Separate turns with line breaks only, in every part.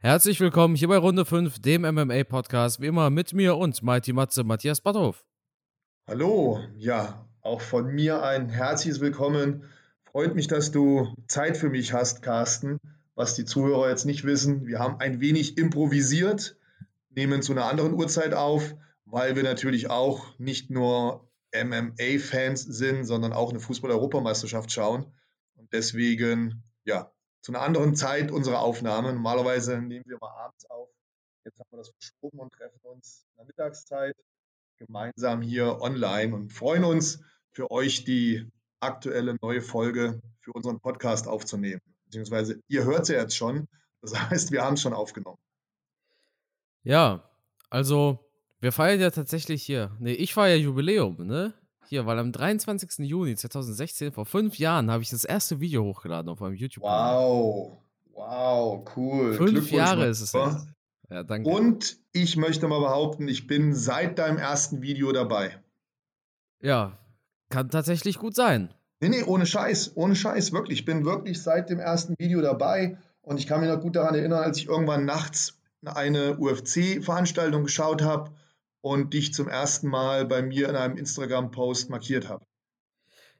Herzlich willkommen hier bei Runde 5, dem MMA-Podcast. Wie immer mit mir und Mighty Matze, Matthias Batthof.
Hallo, ja, auch von mir ein herzliches Willkommen. Freut mich, dass du Zeit für mich hast, Carsten. Was die Zuhörer jetzt nicht wissen, wir haben ein wenig improvisiert, nehmen zu einer anderen Uhrzeit auf, weil wir natürlich auch nicht nur MMA-Fans sind, sondern auch eine Fußball-Europameisterschaft schauen. Und deswegen, ja, zu einer anderen Zeit unsere Aufnahme. Normalerweise nehmen wir mal abends auf. Jetzt haben wir das verschoben und treffen uns in der Mittagszeit gemeinsam hier online und freuen uns für euch die aktuelle neue Folge für unseren Podcast aufzunehmen. Beziehungsweise ihr hört sie jetzt schon. Das heißt, wir haben es schon aufgenommen.
Ja, also wir feiern ja tatsächlich hier. Nee, ich feiere ja Jubiläum, ne? Hier, weil am 23. Juni 2016, vor fünf Jahren, habe ich das erste Video hochgeladen auf meinem YouTube-Kanal.
Wow, wow, cool.
Fünf Jahre ist es jetzt.
Ja, danke. Und ich möchte mal behaupten, ich bin seit deinem ersten Video dabei.
Ja, kann tatsächlich gut sein.
Nee, nee, ohne Scheiß, ohne Scheiß, wirklich. Ich bin wirklich seit dem ersten Video dabei und ich kann mich noch gut daran erinnern, als ich irgendwann nachts eine UFC-Veranstaltung geschaut habe und dich zum ersten Mal bei mir in einem Instagram-Post markiert habe.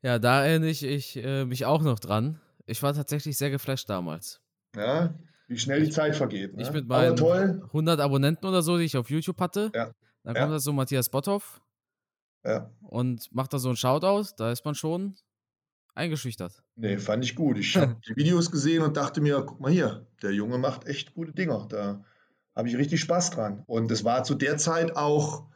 Ja, da erinnere ich, ich äh, mich auch noch dran. Ich war tatsächlich sehr geflasht damals.
Ja, wie schnell die Zeit vergeht.
Ne? Ich mit meinen 100 Abonnenten oder so, die ich auf YouTube hatte.
Ja.
Dann kommt ja. da so Matthias Botthoff.
Ja.
Und macht da so ein Shoutout. Da ist man schon eingeschüchtert.
Nee, fand ich gut. Ich habe die Videos gesehen und dachte mir, guck mal hier, der Junge macht echt gute Dinger. Da habe ich richtig Spaß dran. Und es war zu der Zeit auch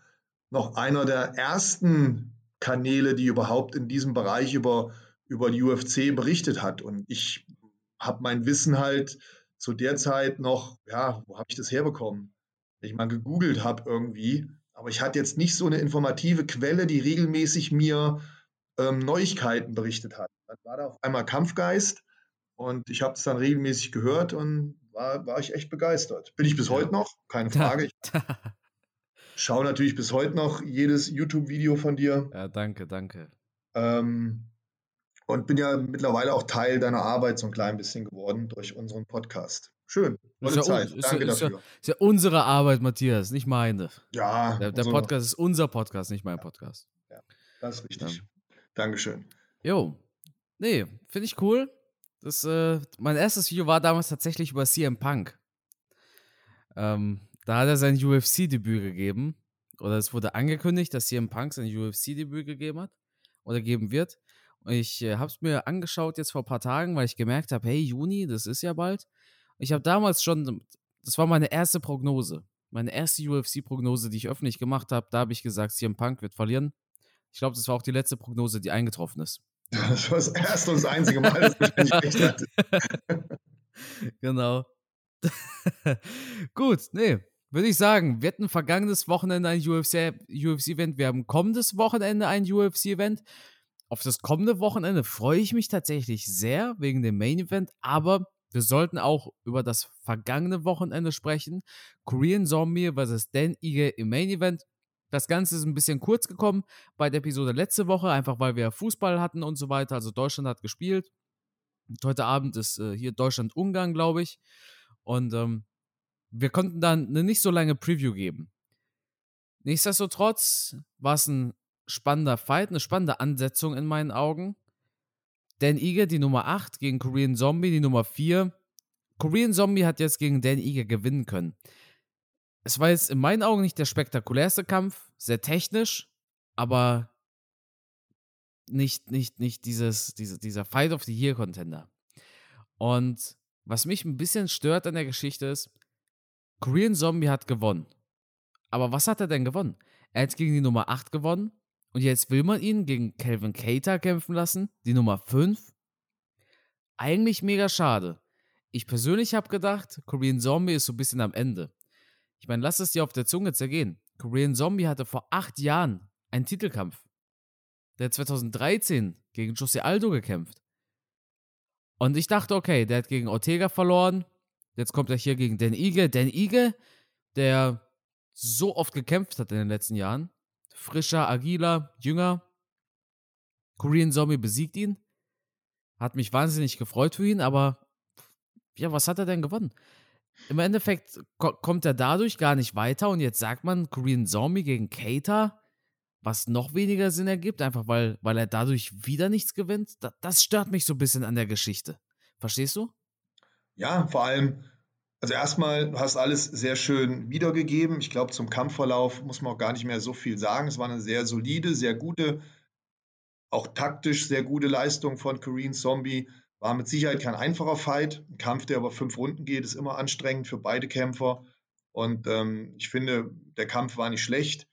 noch einer der ersten Kanäle, die überhaupt in diesem Bereich über, über die UFC berichtet hat. Und ich habe mein Wissen halt zu der Zeit noch, ja, wo habe ich das herbekommen? Ich mal gegoogelt habe irgendwie, aber ich hatte jetzt nicht so eine informative Quelle, die regelmäßig mir ähm, Neuigkeiten berichtet hat. Dann war da auf einmal Kampfgeist und ich habe es dann regelmäßig gehört und war, war ich echt begeistert. Bin ich bis heute noch, keine Frage. Ich schaue natürlich bis heute noch jedes YouTube-Video von dir.
Ja, danke, danke.
Ähm, und bin ja mittlerweile auch Teil deiner Arbeit so ein klein bisschen geworden durch unseren Podcast. Schön.
Ist ja, Zeit. Ist, Danke ist, dafür. Ja, ist ja unsere Arbeit, Matthias, nicht meine.
Ja.
Der, der Podcast ist unser Podcast, nicht mein Podcast.
Ja, das ist richtig. Ja. Dankeschön.
Jo. Nee, finde ich cool. Das, äh, mein erstes Video war damals tatsächlich über CM Punk. Ähm, da hat er sein UFC-Debüt gegeben. Oder es wurde angekündigt, dass CM Punk sein UFC-Debüt gegeben hat. Oder geben wird. Und ich äh, habe es mir angeschaut jetzt vor ein paar Tagen, weil ich gemerkt habe, hey, Juni, das ist ja bald. Ich habe damals schon, das war meine erste Prognose. Meine erste UFC-Prognose, die ich öffentlich gemacht habe. Da habe ich gesagt, CM Punk wird verlieren. Ich glaube, das war auch die letzte Prognose, die eingetroffen ist.
Das war das erste und das einzige Mal, dass ich recht hatte.
genau. Gut, nee. Würde ich sagen, wir hatten vergangenes Wochenende ein UFC-Event. UFC wir haben kommendes Wochenende ein UFC-Event. Auf das kommende Wochenende freue ich mich tatsächlich sehr wegen dem Main-Event, aber wir sollten auch über das vergangene Wochenende sprechen. Korean Zombie vs. Dan Ige im Main-Event. Das Ganze ist ein bisschen kurz gekommen bei der Episode letzte Woche, einfach weil wir Fußball hatten und so weiter. Also Deutschland hat gespielt. Und heute Abend ist äh, hier Deutschland-Ungarn, glaube ich. Und ähm, wir konnten dann eine nicht so lange Preview geben. Nichtsdestotrotz war es ein spannender Fight, eine spannende Ansetzung in meinen Augen. Dan Ige, die Nummer 8, gegen Korean Zombie, die Nummer 4. Korean Zombie hat jetzt gegen Dan Ige gewinnen können es war jetzt in meinen Augen nicht der spektakulärste Kampf, sehr technisch, aber nicht, nicht, nicht dieses, diese, dieser Fight of the Year Contender. Und was mich ein bisschen stört an der Geschichte ist, Korean Zombie hat gewonnen. Aber was hat er denn gewonnen? Er hat gegen die Nummer 8 gewonnen und jetzt will man ihn gegen Calvin Cater kämpfen lassen, die Nummer 5. Eigentlich mega schade. Ich persönlich habe gedacht, Korean Zombie ist so ein bisschen am Ende. Ich meine, lass es dir auf der Zunge zergehen. Korean Zombie hatte vor acht Jahren einen Titelkampf. Der hat 2013 gegen Jose Aldo gekämpft. Und ich dachte, okay, der hat gegen Ortega verloren. Jetzt kommt er hier gegen Dan Ige. Dan Ige, der so oft gekämpft hat in den letzten Jahren. Frischer, agiler, jünger. Korean Zombie besiegt ihn. Hat mich wahnsinnig gefreut für ihn, aber ja, was hat er denn gewonnen? Im Endeffekt ko kommt er dadurch gar nicht weiter und jetzt sagt man Korean Zombie gegen Cater, was noch weniger Sinn ergibt, einfach weil, weil er dadurch wieder nichts gewinnt. Da, das stört mich so ein bisschen an der Geschichte. Verstehst du?
Ja, vor allem, also erstmal, du hast alles sehr schön wiedergegeben. Ich glaube, zum Kampfverlauf muss man auch gar nicht mehr so viel sagen. Es war eine sehr solide, sehr gute, auch taktisch sehr gute Leistung von Korean Zombie. War mit Sicherheit kein einfacher Fight. Ein Kampf, der über fünf Runden geht, ist immer anstrengend für beide Kämpfer. Und ähm, ich finde, der Kampf war nicht schlecht.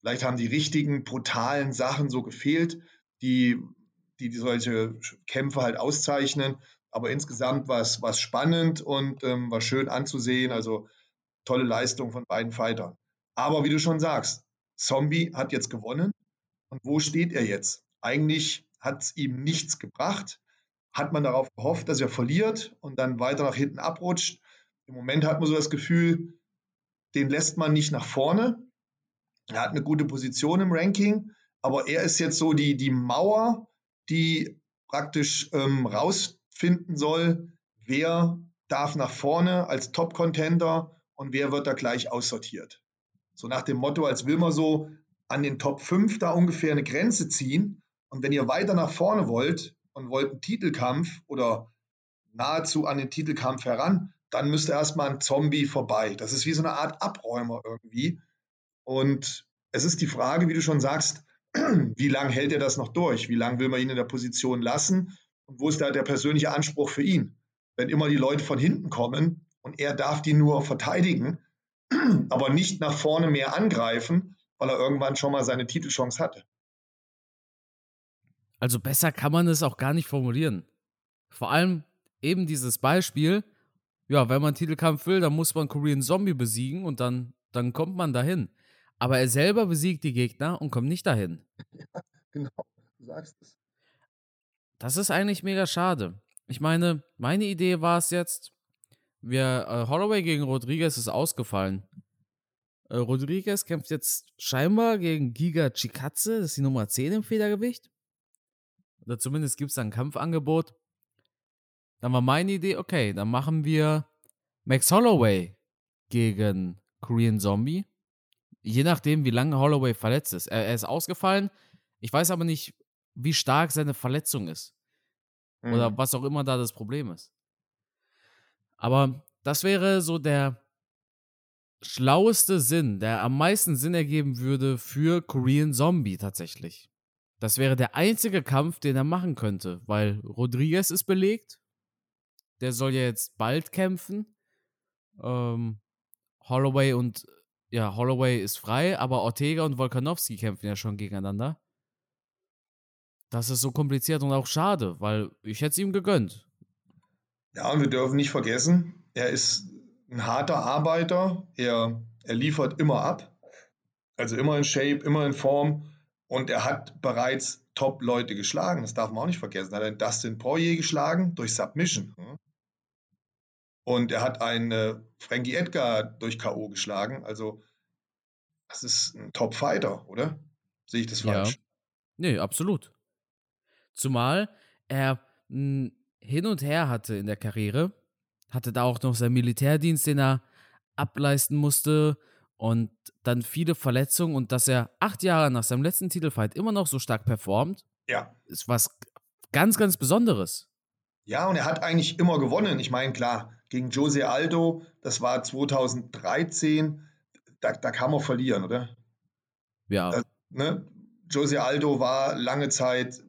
Vielleicht haben die richtigen, brutalen Sachen so gefehlt, die, die, die solche Kämpfe halt auszeichnen. Aber insgesamt war es, spannend und ähm, war schön anzusehen. Also tolle Leistung von beiden Fightern. Aber wie du schon sagst, Zombie hat jetzt gewonnen. Und wo steht er jetzt? Eigentlich hat es ihm nichts gebracht hat man darauf gehofft, dass er verliert und dann weiter nach hinten abrutscht. Im Moment hat man so das Gefühl, den lässt man nicht nach vorne. Er hat eine gute Position im Ranking, aber er ist jetzt so die, die Mauer, die praktisch ähm, rausfinden soll, wer darf nach vorne als Top-Contender und wer wird da gleich aussortiert. So nach dem Motto, als will man so an den Top 5 da ungefähr eine Grenze ziehen. Und wenn ihr weiter nach vorne wollt, und wollten Titelkampf oder nahezu an den Titelkampf heran, dann müsste erstmal ein Zombie vorbei. Das ist wie so eine Art Abräumer irgendwie. Und es ist die Frage, wie du schon sagst, wie lange hält er das noch durch? Wie lange will man ihn in der Position lassen? Und wo ist da der persönliche Anspruch für ihn? Wenn immer die Leute von hinten kommen und er darf die nur verteidigen, aber nicht nach vorne mehr angreifen, weil er irgendwann schon mal seine Titelchance hatte.
Also besser kann man es auch gar nicht formulieren. Vor allem eben dieses Beispiel, ja, wenn man Titelkampf will, dann muss man Korean Zombie besiegen und dann, dann kommt man dahin. Aber er selber besiegt die Gegner und kommt nicht dahin.
Ja, genau, du sagst es.
Das ist eigentlich mega schade. Ich meine, meine Idee war es jetzt, wir, äh, Holloway gegen Rodriguez ist ausgefallen. Äh, Rodriguez kämpft jetzt scheinbar gegen Giga Chikatze, das ist die Nummer 10 im Federgewicht oder zumindest gibt es ein Kampfangebot. Dann war meine Idee, okay, dann machen wir Max Holloway gegen Korean Zombie. Je nachdem, wie lange Holloway verletzt ist. Er, er ist ausgefallen. Ich weiß aber nicht, wie stark seine Verletzung ist. Mhm. Oder was auch immer da das Problem ist. Aber das wäre so der schlaueste Sinn, der am meisten Sinn ergeben würde für Korean Zombie tatsächlich. Das wäre der einzige Kampf, den er machen könnte, weil Rodriguez ist belegt. Der soll ja jetzt bald kämpfen. Ähm, Holloway und ja, Holloway ist frei, aber Ortega und Volkanovski kämpfen ja schon gegeneinander. Das ist so kompliziert und auch schade, weil ich hätte es ihm gegönnt.
Ja, und wir dürfen nicht vergessen, er ist ein harter Arbeiter. Er, er liefert immer ab. Also immer in Shape, immer in Form. Und er hat bereits Top-Leute geschlagen, das darf man auch nicht vergessen. Er hat einen Dustin Poirier geschlagen durch Submission. Und er hat einen äh, Frankie Edgar durch K.O. geschlagen. Also, das ist ein Top-Fighter, oder? Sehe ich das falsch? Ja.
Nee, absolut. Zumal er mh, hm, hin und her hatte in der Karriere, hatte da auch noch seinen Militärdienst, den er ableisten musste und dann viele Verletzungen und dass er acht Jahre nach seinem letzten Titelfight immer noch so stark performt,
ja.
ist was ganz, ganz Besonderes.
Ja, und er hat eigentlich immer gewonnen. Ich meine, klar, gegen Jose Aldo, das war 2013, da, da kann man verlieren, oder?
Ja. Das,
ne? Jose Aldo war lange Zeit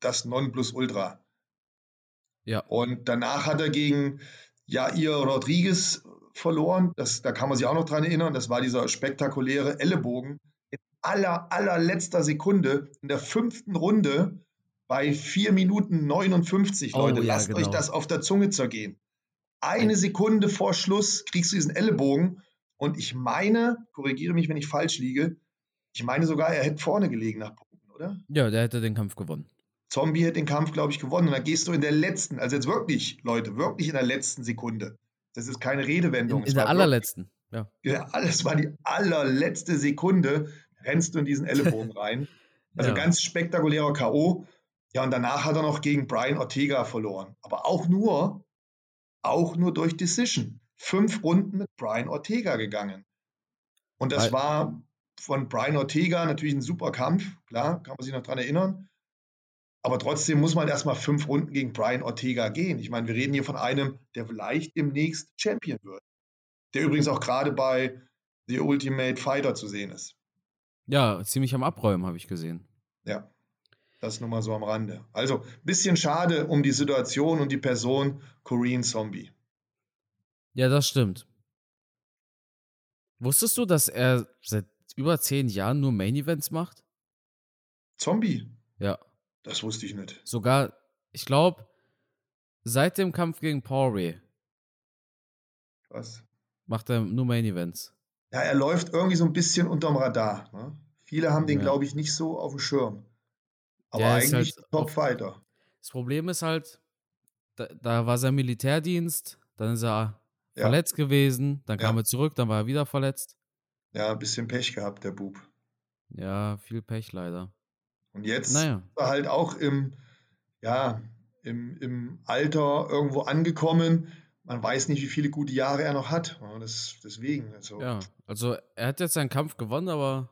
das Nonplusultra.
Ja.
Und danach hat er gegen Jair Rodriguez verloren. Das, da kann man sich auch noch dran erinnern. Das war dieser spektakuläre Ellenbogen in aller, allerletzter Sekunde in der fünften Runde bei 4 Minuten 59. Oh, Leute, ja, lasst genau. euch das auf der Zunge zergehen. Eine Sekunde vor Schluss kriegst du diesen Ellenbogen. Und ich meine, korrigiere mich, wenn ich falsch liege, ich meine sogar, er hätte vorne gelegen nach Punkten, oder?
Ja, der hätte den Kampf gewonnen.
Zombie hätte den Kampf, glaube ich, gewonnen. Und dann gehst du in der letzten, also jetzt wirklich, Leute, wirklich in der letzten Sekunde das ist keine Redewendung.
In, in der allerletzten.
Ja. ja. Das war die allerletzte Sekunde, rennst du in diesen Ellenbogen rein. Also ja. ganz spektakulärer K.O. Ja, und danach hat er noch gegen Brian Ortega verloren. Aber auch nur, auch nur durch Decision. fünf Runden mit Brian Ortega gegangen. Und das
Weil-
war von Brian Ortega natürlich ein super Kampf, klar, kann man sich noch dran erinnern. Aber trotzdem muss man erstmal fünf Runden gegen Brian Ortega gehen. Ich meine, wir reden hier von einem, der vielleicht demnächst Champion wird. Der übrigens auch gerade bei The Ultimate Fighter zu sehen ist.
Ja, ziemlich am Abräumen, habe ich gesehen.
Ja, das nur mal so am Rande. Also, bisschen schade um die Situation und die Person Korean Zombie.
Ja, das stimmt. Wusstest du, dass er seit über zehn Jahren nur Main Events macht?
Zombie?
Ja.
Das wusste ich nicht.
Sogar, ich glaube, seit dem Kampf gegen Poirier
Was?
macht er nur Main Events.
Ja, er läuft irgendwie so ein bisschen unterm Radar. Ne? Viele haben den,
Ja.
glaube ich, nicht so auf dem Schirm. Aber
Der ist
eigentlich
halt
Top-Fighter.
Das Problem ist halt, da, da war sein Militärdienst, dann ist er
Ja.
verletzt gewesen, dann kam
Ja.
er zurück, dann war er wieder verletzt.
Ja, ein bisschen Pech gehabt, der Bub.
Ja, viel Pech leider.
Und jetzt
Naja.
ist er halt auch im, ja, im, im Alter irgendwo angekommen. Man weiß nicht, wie viele gute Jahre er noch hat. Das, deswegen. Also,
Ja, also er hat jetzt seinen Kampf gewonnen, aber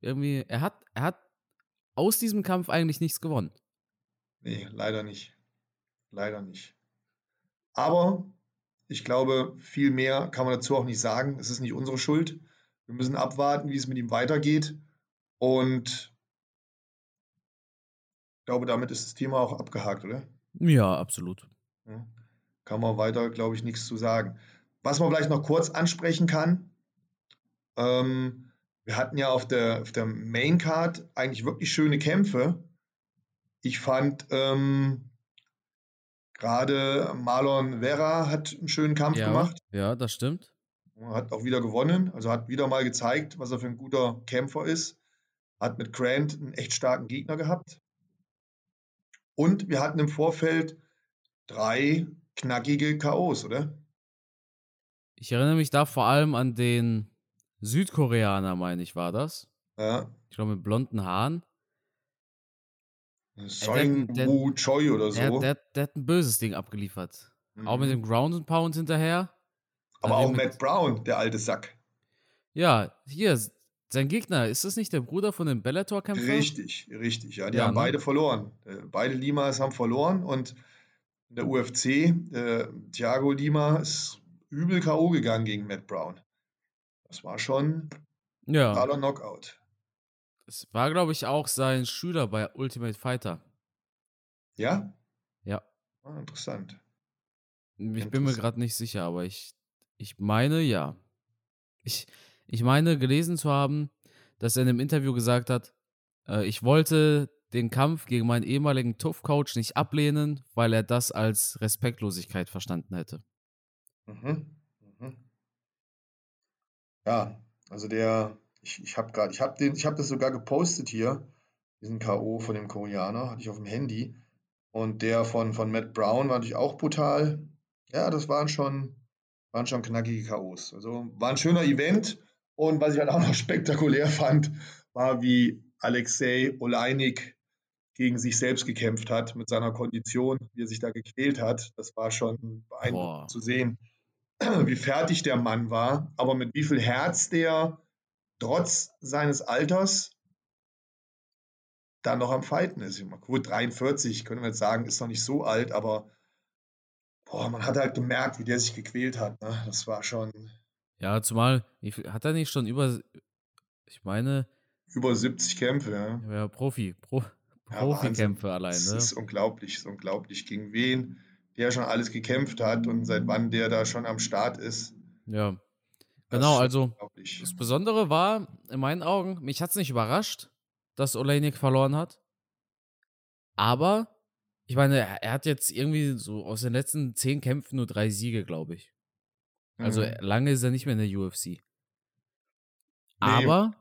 irgendwie, er hat, er hat aus diesem Kampf eigentlich nichts gewonnen.
Nee, leider nicht. Leider nicht. Aber ich glaube, viel mehr kann man dazu auch nicht sagen. Es ist nicht unsere Schuld. Wir müssen abwarten, wie es mit ihm weitergeht. Und glaube, damit ist das Thema auch abgehakt, oder?
Ja, absolut.
Ja, kann man weiter, glaube ich, nichts zu sagen. Was man vielleicht noch kurz ansprechen kann, ähm, wir hatten ja auf der, auf der Main Card eigentlich wirklich schöne Kämpfe. Ich fand ähm, gerade Marlon Vera hat einen schönen Kampf
Ja,
gemacht,
ja, das stimmt.
hat auch wieder gewonnen, also hat wieder mal gezeigt, was er für ein guter Kämpfer ist. Hat mit Grant einen echt starken Gegner gehabt. Und wir hatten im Vorfeld drei knackige K.O.s, oder?
Ich erinnere mich da vor allem an den Südkoreaner, meine ich, war das.
Ja.
Ich glaube, mit blonden Haaren.
Soing
der-
Woo Choi oder
Der,
so.
der, der hat ein böses Ding abgeliefert. Auch mit
Mhm.
dem Ground and Pound hinterher.
Aber auch Matt Brown, der alte Sack.
Ja, hier, sein Gegner, ist das nicht der Bruder von dem Bellator-Kämpfer?
Richtig, richtig. Ja, die
Ja,
haben
ne?
beide verloren. Äh, Beide Limas haben verloren und in der UFC, äh, Thiago Lima ist übel K.O. gegangen gegen Matt Brown. Das war schon ein
Ja,
totaler Knockout.
es war, glaube ich, auch sein Schüler bei Ultimate Fighter.
Ja?
Ja.
Ah, interessant.
Ich bin mir
Interessant.
gerade nicht sicher, aber ich, ich meine ja. Ich, ich meine gelesen zu haben, dass er in einem Interview gesagt hat, äh, ich wollte den Kampf gegen meinen ehemaligen TUF-Coach nicht ablehnen, weil er das als Respektlosigkeit verstanden hätte.
Mhm. Mhm. Ja, also der, ich, ich habe gerade, ich habe den, das sogar gepostet hier, diesen K.O. von dem Koreaner, hatte ich auf dem Handy. Und der von, von Matt Brown war natürlich auch brutal. Ja, das waren schon, waren schon knackige K.O.s. Also war ein schöner Event. Und was ich halt auch noch spektakulär fand, war, wie Alexei Oleinik gegen sich selbst gekämpft hat mit seiner Kondition, wie er sich da gequält hat. Das war schon beeindruckend
Boah.
zu sehen, wie fertig der Mann war, aber mit wie viel Herz der trotz seines Alters dann noch am Fighten ist. Ich meine, Gut, 43, können wir jetzt sagen, ist noch nicht so alt, aber boah, man hat halt gemerkt, wie der sich gequält hat. Ne? Das war schon
Ja, zumal, wie viel, hat er nicht schon über, ich meine,
über 70 Kämpfe. Ja?
ja, Profi, Pro,
Ja,
Profikämpfe allein,
Das
ne?
ist unglaublich, ist unglaublich, gegen wen der schon alles gekämpft hat und seit wann der da schon am Start ist.
Ja.
Das
Genau,
ist
also. Das Besondere war, in meinen Augen, mich hat es nicht überrascht, dass Oleinik verloren hat. Aber, ich meine, er er hat jetzt irgendwie so aus den letzten zehn Kämpfen nur drei Siege, glaube ich. Also
Mhm.
lange ist er nicht mehr in der UFC. Aber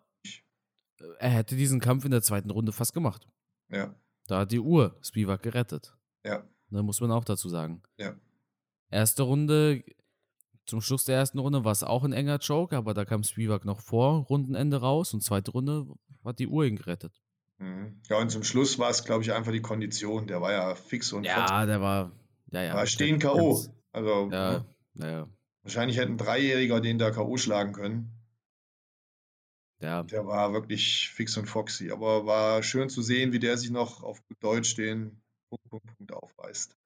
er hätte diesen Kampf in der zweiten Runde fast gemacht.
Ja,
Da hat die Uhr Spivak gerettet.
ja,
Ne, muss man auch dazu sagen.
ja.
Erste Runde, zum Schluss der ersten Runde war es auch ein enger Joke, aber da kam Spivak noch vor Rundenende raus und zweite Runde hat die Uhr ihn gerettet.
Mhm. Ja, und zum Schluss war es, glaube ich, einfach die Kondition. Der war ja fix und
Ja, der war. Ja, ja.
war stehen K.O. Also,
Ja,
ja,
naja.
Wahrscheinlich hätte ein Dreijähriger den da K.O. schlagen können.
Ja.
Der war wirklich fix und foxy. Aber war schön zu sehen, wie der sich noch auf gut Deutsch den Punkt, Punkt, Punkt aufreißt.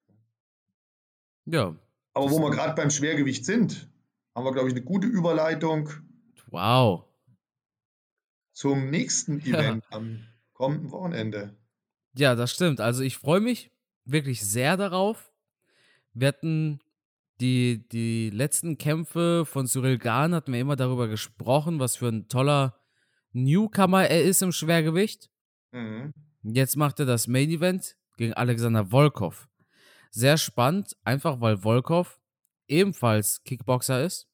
Ja.
Aber wo wir gerade beim Schwergewicht sind, haben wir, glaube ich, eine gute Überleitung.
Wow.
Zum nächsten Event ja. am kommenden Wochenende.
Ja, das stimmt. Also ich freue mich wirklich sehr darauf. Wir hatten die, die letzten Kämpfe von Cyril Gahn, hatten wir immer darüber gesprochen, was für ein toller Newcomer er ist im Schwergewicht. Mhm. Jetzt macht er das Main Event gegen Alexander Volkov. Sehr spannend, einfach weil Volkov ebenfalls Kickboxer ist.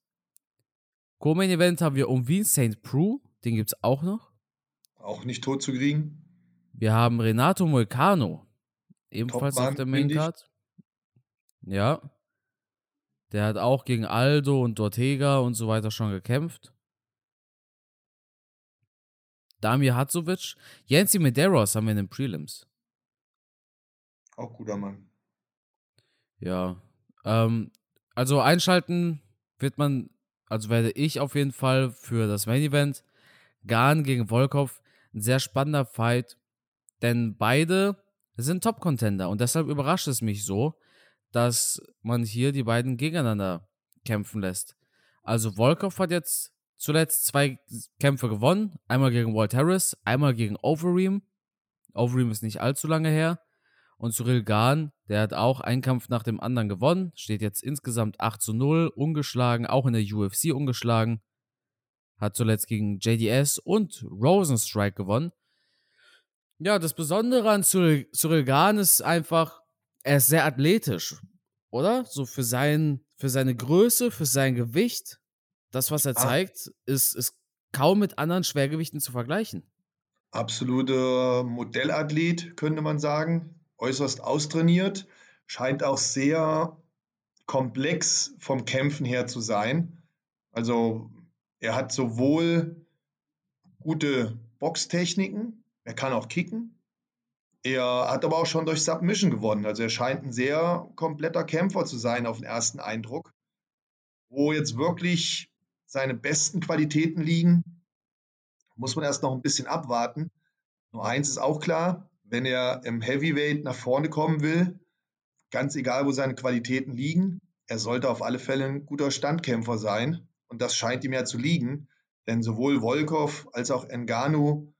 Co-Main Event haben wir um Wien St. Prue, den gibt es auch noch.
Auch nicht tot zu kriegen.
Wir haben Renato Moicano, ebenfalls auf der Main Card. Ja. Der hat auch gegen Aldo und Ortega und so weiter schon gekämpft. Damir Hatzovic, Yancy Medeiros haben wir in den Prelims.
Auch guter Mann.
Ja. Ähm, also einschalten wird man, also werde ich auf jeden Fall für das Main Event. Gahn gegen Volkov, ein sehr spannender Fight, denn beide sind Top-Contender und deshalb überrascht es mich so, dass man hier die beiden gegeneinander kämpfen lässt. Also Volkov hat jetzt zuletzt zwei Kämpfe gewonnen. Einmal gegen Walt Harris, einmal gegen Overeem. Overeem ist nicht allzu lange her. Und Cyril Gahn, der hat auch einen Kampf nach dem anderen gewonnen. Steht jetzt insgesamt 8 zu 0, ungeschlagen, auch in der UFC ungeschlagen. Hat zuletzt gegen JDS und Rosenstrike gewonnen. Ja, das Besondere an Cyril, Cyril Gahn ist einfach, er ist sehr athletisch, oder? So für, sein, für seine Größe, für sein Gewicht. Das, was er ah. zeigt, ist, ist kaum mit anderen Schwergewichten zu vergleichen.
Absoluter Modellathlet, könnte man sagen. Äußerst austrainiert. Scheint auch sehr komplex vom Kämpfen her zu sein. Also er hat sowohl gute Boxtechniken, er kann auch kicken. Er hat aber auch schon durch Submission gewonnen. Also er scheint ein sehr kompletter Kämpfer zu sein auf den ersten Eindruck. Wo jetzt wirklich seine besten Qualitäten liegen, muss man erst noch ein bisschen abwarten. Nur eins ist auch klar, wenn er im Heavyweight nach vorne kommen will, ganz egal, wo seine Qualitäten liegen, er sollte auf alle Fälle ein guter Standkämpfer sein. Und das scheint ihm ja zu liegen, denn sowohl Volkov als auch Engano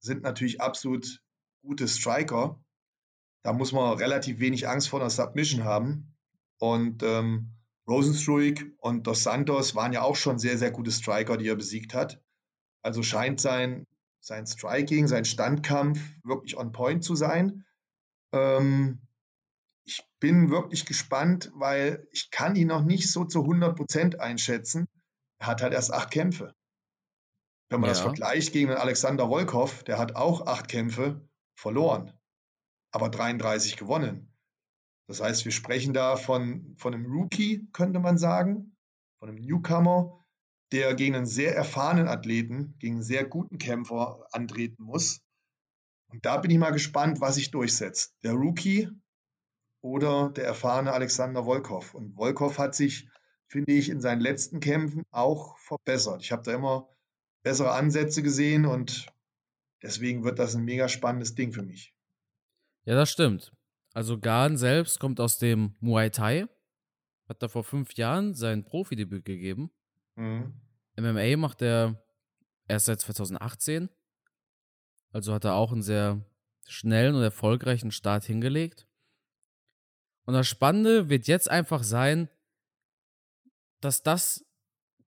sind natürlich absolut gute Striker. Da muss man relativ wenig Angst vor einer Submission haben. Und ähm, Rosenstruik und Dos Santos waren ja auch schon sehr, sehr gute Striker, die er besiegt hat. Also scheint sein, sein Striking, sein Standkampf wirklich on point zu sein. Ähm, ich bin wirklich gespannt, weil ich kann ihn noch nicht so zu 100 Prozent einschätzen. Er hat halt erst acht Kämpfe. Wenn man ja. das vergleicht gegen Alexander Volkov, der hat auch acht Kämpfe verloren, aber 33 gewonnen. Das heißt, wir sprechen da von, von einem Rookie, könnte man sagen, von einem Newcomer, der gegen einen sehr erfahrenen Athleten, gegen einen sehr guten Kämpfer antreten muss. Und da bin ich mal gespannt, was sich durchsetzt. Der Rookie oder der erfahrene Alexander Volkov. Und Volkov hat sich, finde ich, in seinen letzten Kämpfen auch verbessert. Ich habe da immer bessere Ansätze gesehen und deswegen wird das ein mega spannendes Ding für mich.
Ja, das stimmt. Also Gan selbst kommt aus dem Muay Thai, hat da vor fünf Jahren sein Profidebüt gegeben. Mhm. MMA macht er erst seit 2018. Also hat er auch einen sehr schnellen und erfolgreichen Start hingelegt. Und das Spannende wird jetzt einfach sein, dass das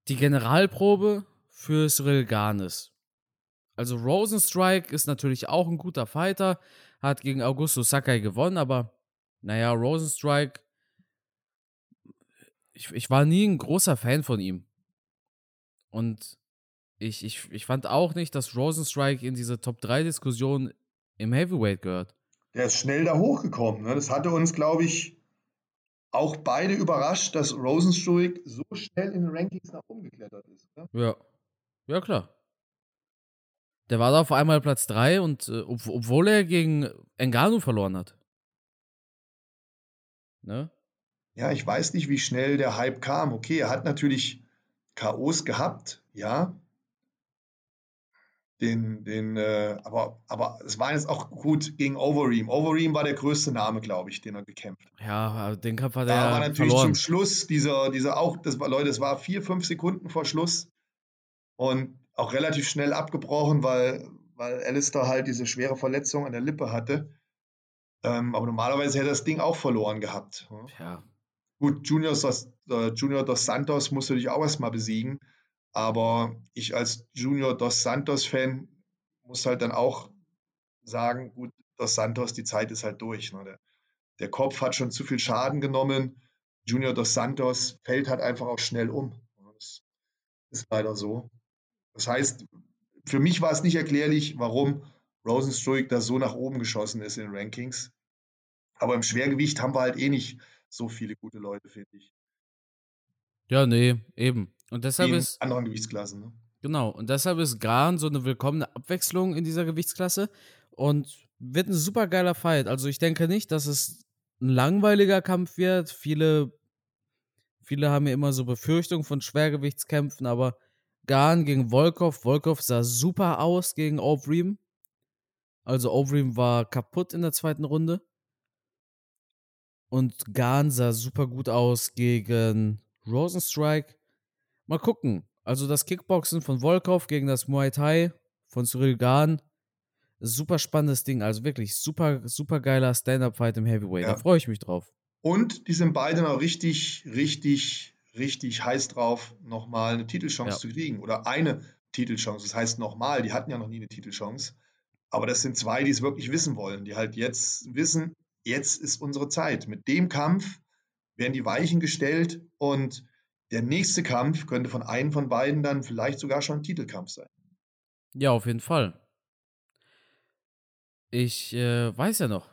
die Generalprobe für Cyril Gahn ist. Also Rosenstrike ist natürlich auch ein guter Fighter, hat gegen Augusto Sakai gewonnen, aber naja, Rosenstrike, ich, ich war nie ein großer Fan von ihm. Und ich, ich, ich fand auch nicht, dass Rosenstrike in diese Top-3-Diskussion im Heavyweight gehört.
Der ist schnell da hochgekommen. Ne? Das hatte uns, glaube ich, auch beide überrascht, dass Rosenstrike so schnell in den Rankings nach oben geklettert ist.
Ne? Ja. Ja, klar. Der war da auf einmal Platz 3 und äh, ob, obwohl er gegen Engano verloren hat. Ne?
ja, ich weiß nicht, wie schnell der Hype kam. Okay, er hat natürlich K.O.s gehabt, ja. Den, den, äh, aber, aber es war jetzt auch gut gegen Overeem. Overeem war der größte Name, glaube ich, den er gekämpft hat.
Ja, den Kampf hat
Da
er
war
ja
natürlich
verloren.
zum Schluss dieser, dieser auch, das war, Leute, es war vier, fünf Sekunden vor Schluss und auch relativ schnell abgebrochen, weil, weil Alistair halt diese schwere Verletzung an der Lippe hatte. Ähm, aber normalerweise hätte das Ding auch verloren gehabt. ja.
Ja,
Gut, Junior dos, äh, Junior dos Santos musst du dich auch erstmal besiegen. Aber ich als Junior dos Santos-Fan muss halt dann auch sagen, gut, dos Santos, die Zeit ist halt durch. Ne? Der, der Kopf hat schon zu viel Schaden genommen. Junior dos Santos fällt halt einfach auch schnell um. Das ist leider so. Das heißt, für mich war es nicht erklärlich, warum Rosenstruik da so nach oben geschossen ist in den Rankings. Aber im Schwergewicht haben wir halt eh nicht so viele gute Leute, finde ich.
ja, nee, eben. Und deshalb
in
ist,
anderen Gewichtsklassen. Ne?
genau, und deshalb ist Gran so eine willkommene Abwechslung in dieser Gewichtsklasse und wird ein super geiler Fight. Also ich denke nicht, dass es ein langweiliger Kampf wird. Viele, viele haben ja immer so Befürchtungen von Schwergewichtskämpfen, aber Gan gegen Volkov. Volkov sah super aus gegen Overeem. Also Overeem war kaputt in der zweiten Runde. Und Gan sah super gut aus gegen Rosenstrike. Mal gucken. Also das Kickboxen von Volkov gegen das Muay Thai von Cyril Gan. Super spannendes Ding. Also wirklich super, super geiler Stand-Up-Fight im Heavyweight.
Ja.
Da freue ich mich drauf.
Und die sind beide noch richtig, richtig, richtig heiß drauf, nochmal eine Titelchance
Ja.
zu kriegen. Oder eine Titelchance. Das heißt nochmal, die hatten ja noch nie eine Titelchance. Aber das sind zwei, die es wirklich wissen wollen, die halt jetzt wissen, jetzt ist unsere Zeit. Mit dem Kampf werden die Weichen gestellt und der nächste Kampf könnte von einem von beiden dann vielleicht sogar schon ein Titelkampf sein.
Ja, auf jeden Fall. Ich äh, weiß ja noch.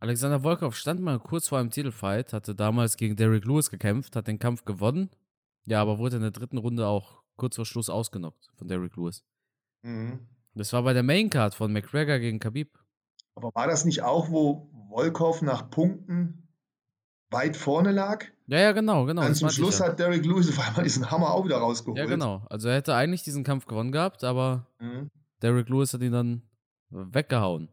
Alexander Volkov stand mal kurz vor einem Titelfight, hatte damals gegen Derrick Lewis gekämpft, hat den Kampf gewonnen. Ja, aber wurde in der dritten Runde auch kurz vor Schluss ausgenockt von Derrick Lewis.
Mhm.
Das war bei der Maincard von McGregor gegen Khabib.
Aber war das nicht auch, wo Volkov nach Punkten weit vorne lag?
Ja, ja, genau, genau.
Dann
das
zum Schluss hat Derrick Lewis auf einmal diesen Hammer auch wieder rausgeholt.
Ja, genau. Also er hätte eigentlich diesen Kampf gewonnen gehabt, aber
Mhm.
Derrick Lewis hat ihn dann weggehauen.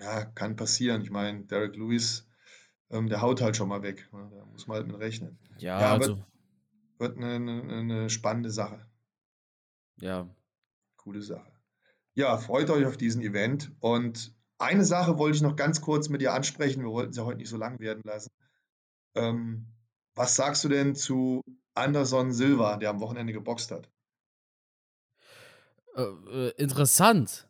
Ja, kann passieren. Ich meine, Derrick Lewis, ähm, der haut halt schon mal weg. ne? Da muss man halt mit rechnen.
Ja,
Ja,
also,
Wird eine, eine, eine spannende Sache.
ja.
Coole Sache. Ja, freut euch auf diesen Event. Und eine Sache wollte ich noch ganz kurz mit dir ansprechen. Wir wollten es ja heute nicht so lang werden lassen. Ähm, was sagst du denn zu Anderson Silva, der am Wochenende geboxt hat?
Äh, äh, interessant.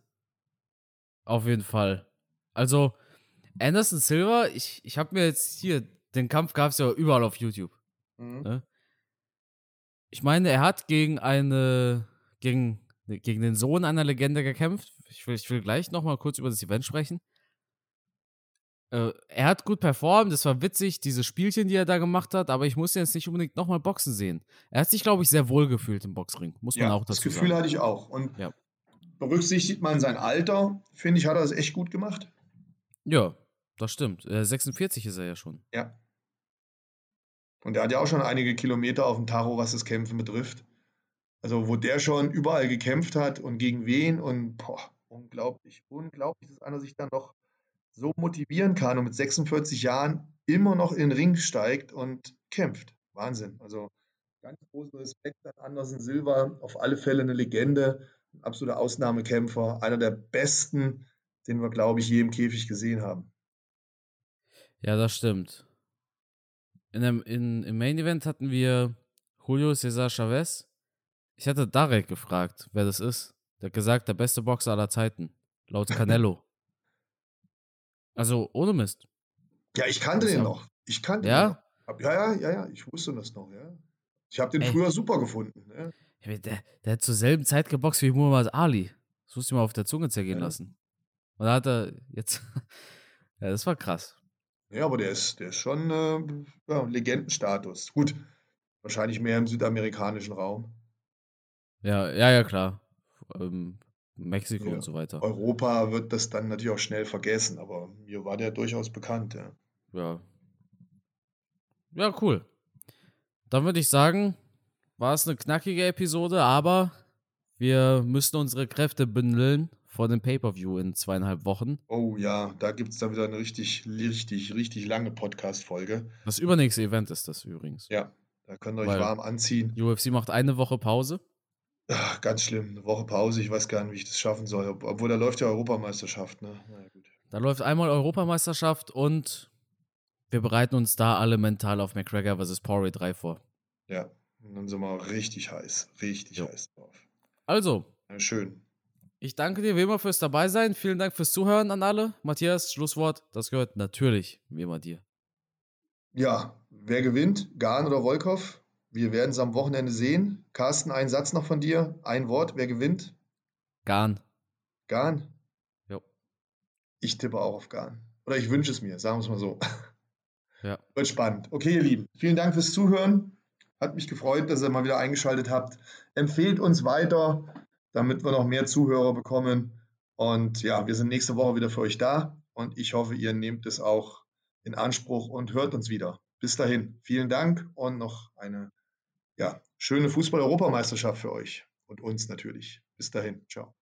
Auf jeden Fall. Also, Anderson Silva, ich, ich habe mir jetzt hier, den Kampf gab es ja überall auf YouTube. Ne? Ich meine, er hat gegen eine, gegen, gegen den Sohn einer Legende gekämpft. Ich will, ich will gleich nochmal kurz über das Event sprechen. Äh, er hat gut performt, es war witzig, diese Spielchen, die er da gemacht hat, aber ich muss jetzt nicht unbedingt nochmal boxen sehen. Er hat sich, glaube ich, sehr wohl gefühlt im Boxring, muss man
Ja,
auch
das
dazu
Gefühl
sagen.
hatte ich auch. Und
Ja.
berücksichtigt man sein Alter, finde ich, hat er das echt gut gemacht.
Ja, das stimmt. Äh, 46 ist er ja schon.
Ja. Und er hat ja auch schon einige Kilometer auf dem Tacho, was das Kämpfen betrifft. Also, wo der schon überall gekämpft hat und gegen wen und boah, unglaublich, unglaublich, dass einer sich dann noch so motivieren kann und mit 46 Jahren immer noch in den Ring steigt und kämpft. Wahnsinn. Also, ganz großen Respekt an Anderson Silva. Auf alle Fälle eine Legende, ein absoluter Ausnahmekämpfer, einer der besten, den wir, glaube ich, je im Käfig gesehen haben.
Ja, das stimmt. In dem, in, Im Main Event hatten wir Julio Cesar Chavez. Ich hatte Darek gefragt, wer das ist. Der hat gesagt, der beste Boxer aller Zeiten. Laut Canelo. also, ohne Mist.
Ja, ich kannte den
ja-
noch. Ich kannte
Ja?
den Ja, ja, ja, ja, ich wusste das noch, ja. Ich habe den
Ey.
früher super gefunden.
Mein, Der, der hat zur selben Zeit geboxt wie Muhammad Ali. Das musste ich mal auf der Zunge zergehen
Ja.
lassen. Und da hat er jetzt. ja, das war krass.
Ja, aber der ist, der ist schon äh, ja, Legendenstatus. Gut, wahrscheinlich mehr im südamerikanischen Raum.
Ja, ja, ja, klar. Ähm, Mexiko
Ja.
und so weiter.
Europa wird das dann natürlich auch schnell vergessen, aber mir war der durchaus bekannt. Ja.
Ja. Ja, cool. Dann würde ich sagen, war es eine knackige Episode, aber wir müssen unsere Kräfte bündeln vor dem Pay-Per-View in zweieinhalb Wochen.
Oh ja, da gibt es dann wieder eine richtig, richtig, richtig lange Podcast-Folge.
Das übernächste Event ist das übrigens.
Ja, da könnt ihr euch
Weil-
warm anziehen.
UFC macht eine Woche Pause.
Ach, ganz schlimm, eine Woche Pause, ich weiß gar nicht, wie ich das schaffen soll. Ob- Obwohl, da läuft ja Europameisterschaft, ne? Na ja, gut.
Da läuft einmal Europameisterschaft und wir bereiten uns da alle mental auf McGregor vs. Poirier 3 vor.
Ja, und dann sind wir richtig heiß, richtig
Jo.
heiß drauf.
Also,
Ja, schön.
Ich danke dir wie immer fürs Dabeisein. Vielen Dank fürs Zuhören an alle. Matthias, Schlusswort. Das gehört natürlich wie immer dir.
Ja, wer gewinnt? Gahn oder Wolkow? Wir werden es am Wochenende sehen. Carsten, ein Satz noch von dir. Ein Wort. Wer gewinnt?
Gahn.
Gahn?
Jo.
Ich tippe auch auf Gahn. Oder ich wünsche es mir, sagen wir es mal so.
Ja.
Wird spannend. Okay, ihr Lieben, vielen Dank fürs Zuhören. Hat mich gefreut, dass ihr mal wieder eingeschaltet habt. Empfehlt uns weiter, damit wir noch mehr Zuhörer bekommen. Und ja, wir sind nächste Woche wieder für euch da. Und ich hoffe, ihr nehmt es auch in Anspruch und hört uns wieder. Bis dahin, vielen Dank und noch eine ja, schöne Fußball-Europameisterschaft für euch und uns natürlich. Bis dahin, ciao.